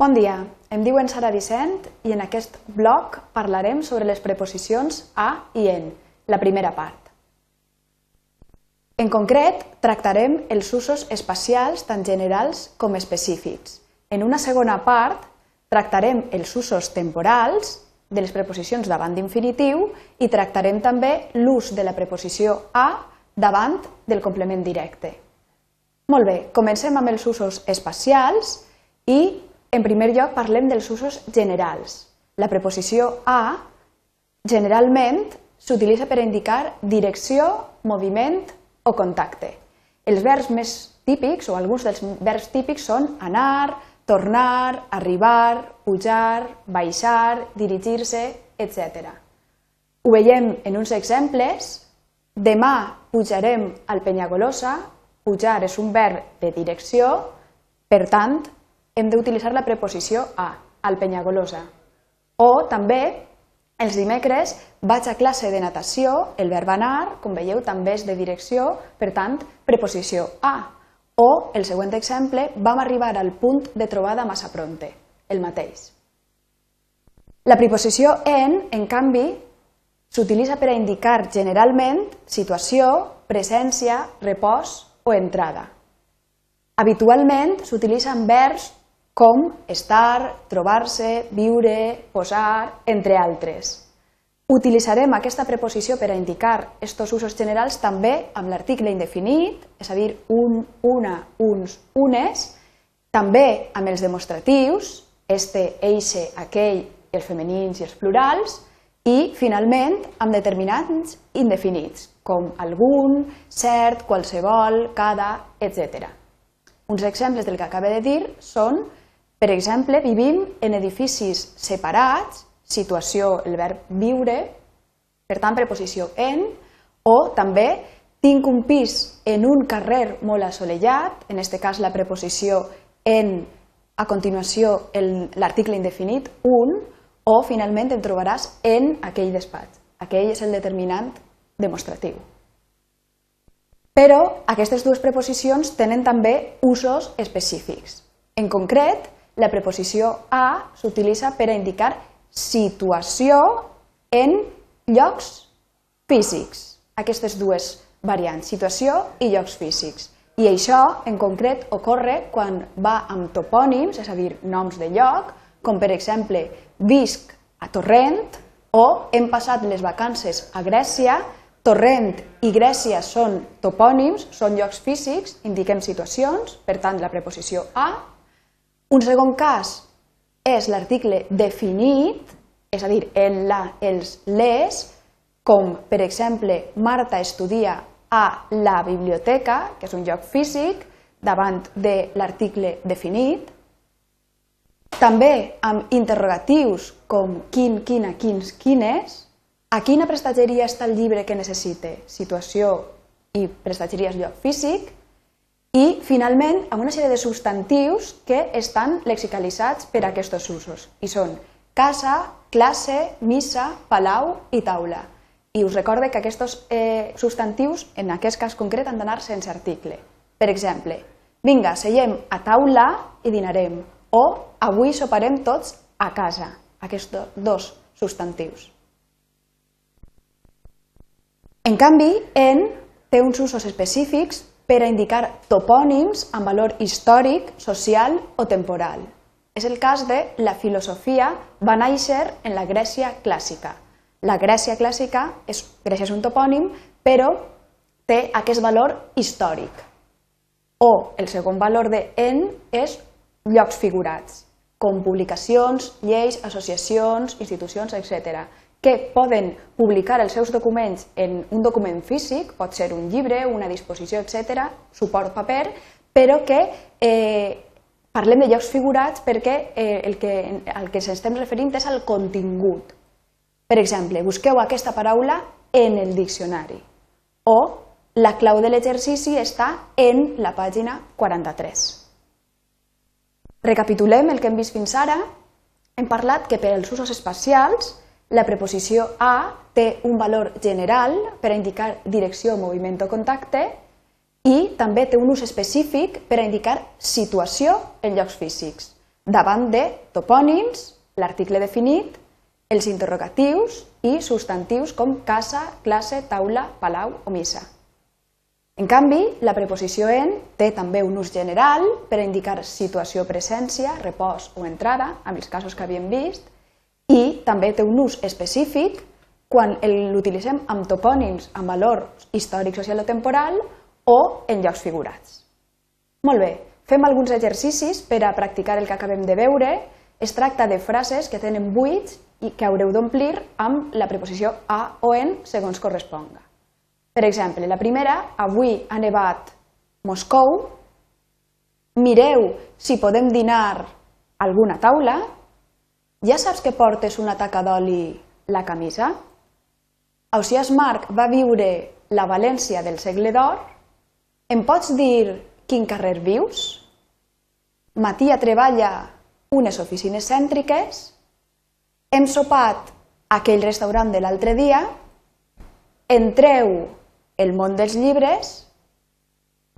Bon dia, em diuen Sara Vicent i en aquest blog parlarem sobre les preposicions a i en, la primera part. En concret, tractarem els usos espacials tant generals com específics. En una segona part, tractarem els usos temporals de les preposicions davant d'infinitiu i tractarem també l'ús de la preposició a davant del complement directe. Molt bé, comencem amb els usos espacials i en primer lloc parlem dels usos generals. La preposició a generalment s'utilitza per indicar direcció, moviment o contacte. Els verbs més típics o alguns dels verbs típics són anar, tornar, arribar, pujar, baixar, dirigir-se, etc. Ho veiem en uns exemples. Demà pujarem al Penyagolosa. Pujar és un verb de direcció, per tant, hem d'utilitzar la preposició a, al Penyagolosa. O també, els dimecres, vaig a classe de natació, el verb anar, com veieu, també és de direcció, per tant, preposició a. O, el següent exemple, vam arribar al punt de trobada massa pronte, el mateix. La preposició en, en canvi, s'utilitza per a indicar generalment situació, presència, repòs o entrada. Habitualment s'utilitza en verbs com estar, trobar-se, viure, posar, entre altres. Utilitzarem aquesta preposició per a indicar aquests usos generals també amb l'article indefinit, és a dir, un, una, uns, unes, també amb els demostratius, este, eixe, aquell, els femenins i els plurals, i, finalment, amb determinants indefinits, com algun, cert, qualsevol, cada, etc. Uns exemples del que acaba de dir són per exemple, vivim en edificis separats, situació, el verb viure, per tant, preposició en, o també tinc un pis en un carrer molt assolellat, en aquest cas la preposició en, a continuació l'article indefinit, un, o finalment en trobaràs en aquell despatx. Aquell és el determinant demostratiu. Però aquestes dues preposicions tenen també usos específics. En concret, la preposició a s'utilitza per a indicar situació en llocs físics. Aquestes dues variants, situació i llocs físics. I això, en concret, ocorre quan va amb topònims, és a dir, noms de lloc, com per exemple visc a Torrent o hem passat les vacances a Grècia, Torrent i Grècia són topònims, són llocs físics, indiquem situacions, per tant la preposició a un segon cas és l'article definit, és a dir, en la, els les, com per exemple Marta estudia a la biblioteca, que és un lloc físic, davant de l'article definit. També amb interrogatius com quin, quina, quins, quines. A quina prestatgeria està el llibre que necessite? Situació i prestatgeria és lloc físic. I, finalment, amb una sèrie de substantius que estan lexicalitzats per a aquests usos. I són casa, classe, missa, palau i taula. I us recorde que aquests eh, substantius, en aquest cas concret, han d'anar sense article. Per exemple, vinga, seiem a taula i dinarem. O avui soparem tots a casa. Aquests dos substantius. En canvi, en té uns usos específics per a indicar topònims amb valor històric, social o temporal. És el cas de la filosofia va néixer en la Grècia clàssica. La Grècia clàssica, és, Grècia és un topònim, però té aquest valor històric. O el segon valor de en és llocs figurats, com publicacions, lleis, associacions, institucions, etc que poden publicar els seus documents en un document físic, pot ser un llibre, una disposició, etc., suport paper, però que eh, parlem de llocs figurats perquè eh, el que, al que ens estem referint és al contingut. Per exemple, busqueu aquesta paraula en el diccionari o la clau de l'exercici està en la pàgina 43. Recapitulem el que hem vist fins ara. Hem parlat que per als usos espacials la preposició a té un valor general per a indicar direcció, moviment o contacte i també té un ús específic per a indicar situació en llocs físics. davant de topònims, l'article definit, els interrogatius i substantius com casa, classe, taula, palau o missa. En canvi, la preposició en té també un ús general per a indicar situació, presència, repòs o entrada, amb els casos que havíem vist, i també té un ús específic quan l'utilitzem amb topònims amb valor històric, social o temporal o en llocs figurats. Molt bé, fem alguns exercicis per a practicar el que acabem de veure. Es tracta de frases que tenen buits i que haureu d'omplir amb la preposició a o en segons corresponga. Per exemple, la primera, avui ha nevat Moscou, mireu si podem dinar alguna taula, ja saps que portes una taca d'oli la camisa? Ausiàs Marc va viure la València del segle d'or, em pots dir quin carrer vius? Matia treballa unes oficines cèntriques, hem sopat aquell restaurant de l'altre dia, entreu el món dels llibres,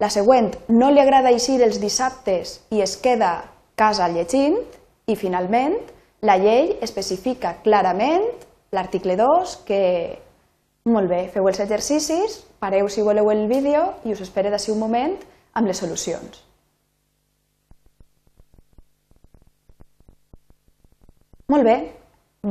la següent no li agrada eixir els dissabtes i es queda casa llegint, i finalment la llei especifica clarament l'article 2 que, molt bé, feu els exercicis, pareu si voleu el vídeo i us espero d'ací un moment amb les solucions. Molt bé,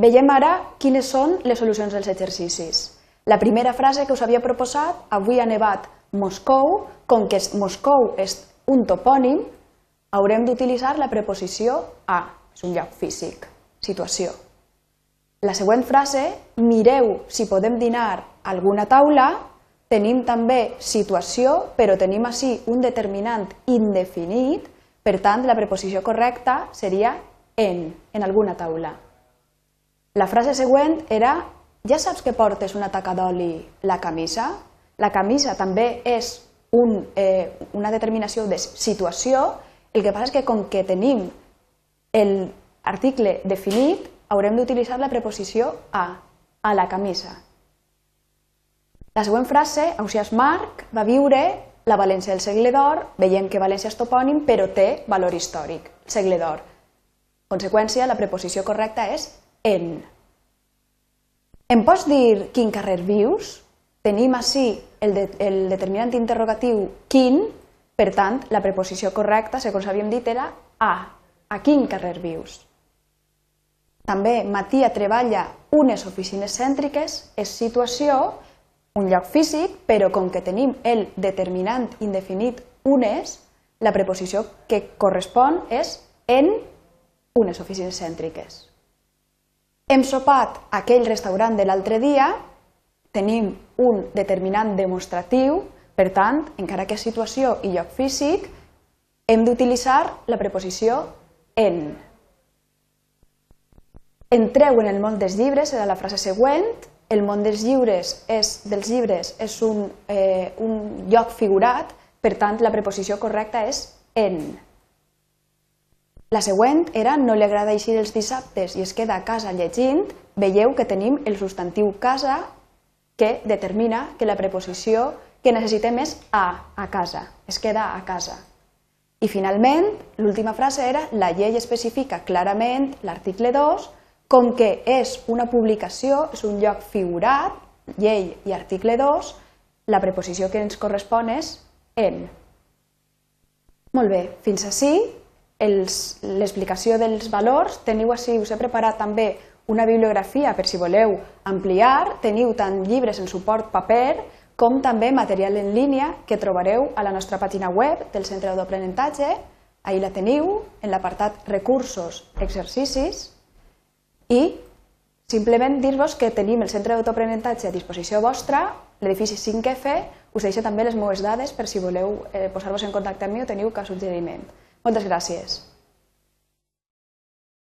veiem ara quines són les solucions dels exercicis. La primera frase que us havia proposat, avui ha nevat Moscou, com que Moscou és un topònim, haurem d'utilitzar la preposició a, és un lloc físic, situació. La següent frase, mireu si podem dinar a alguna taula, tenim també situació, però tenim així un determinant indefinit, per tant, la preposició correcta seria en, en alguna taula. La frase següent era ja saps que portes una taca d'oli la camisa? La camisa també és un, eh, una determinació de situació, el que passa és que com que tenim l'article definit, haurem d'utilitzar la preposició a, a la camisa. La següent frase, Ausiàs Marc va viure la València del segle d'or, veiem que València és topònim, però té valor històric, segle d'or. Conseqüència, la preposició correcta és en. Em pots dir quin carrer vius? Tenim així el, de, el determinant interrogatiu quin, per tant, la preposició correcta, segons havíem dit, era a. A quin carrer vius? També Matia treballa unes oficines cèntriques, és situació, un lloc físic, però com que tenim el determinant indefinit unes, la preposició que correspon és en unes oficines cèntriques. Hem sopat aquell restaurant de l'altre dia, tenim un determinant demostratiu, per tant, encara que situació i lloc físic, hem d'utilitzar la preposició en. Entreu en el món dels llibres, serà la frase següent. El món dels llibres és, dels llibres és un, eh, un lloc figurat, per tant, la preposició correcta és en. La següent era no li agrada eixir els dissabtes i es queda a casa llegint, veieu que tenim el substantiu casa que determina que la preposició que necessitem és a, a casa, es queda a casa. I finalment, l'última frase era la llei especifica clarament l'article 2 com que és una publicació, és un lloc figurat, llei i article 2, la preposició que ens correspon és en. Molt bé, fins ací l'explicació dels valors, teniu així, us he preparat també una bibliografia per si voleu ampliar, teniu tant llibres en suport paper com també material en línia que trobareu a la nostra pàgina web del Centre d'Aprenentatge, ahir la teniu, en l'apartat Recursos, Exercicis, i simplement dir-vos que tenim el Centre d'Autoaprenentatge a disposició vostra, l'edifici 5F, us deixo també les meves dades per si voleu eh, posar-vos en contacte amb mi o teniu cap suggeriment. Moltes gràcies.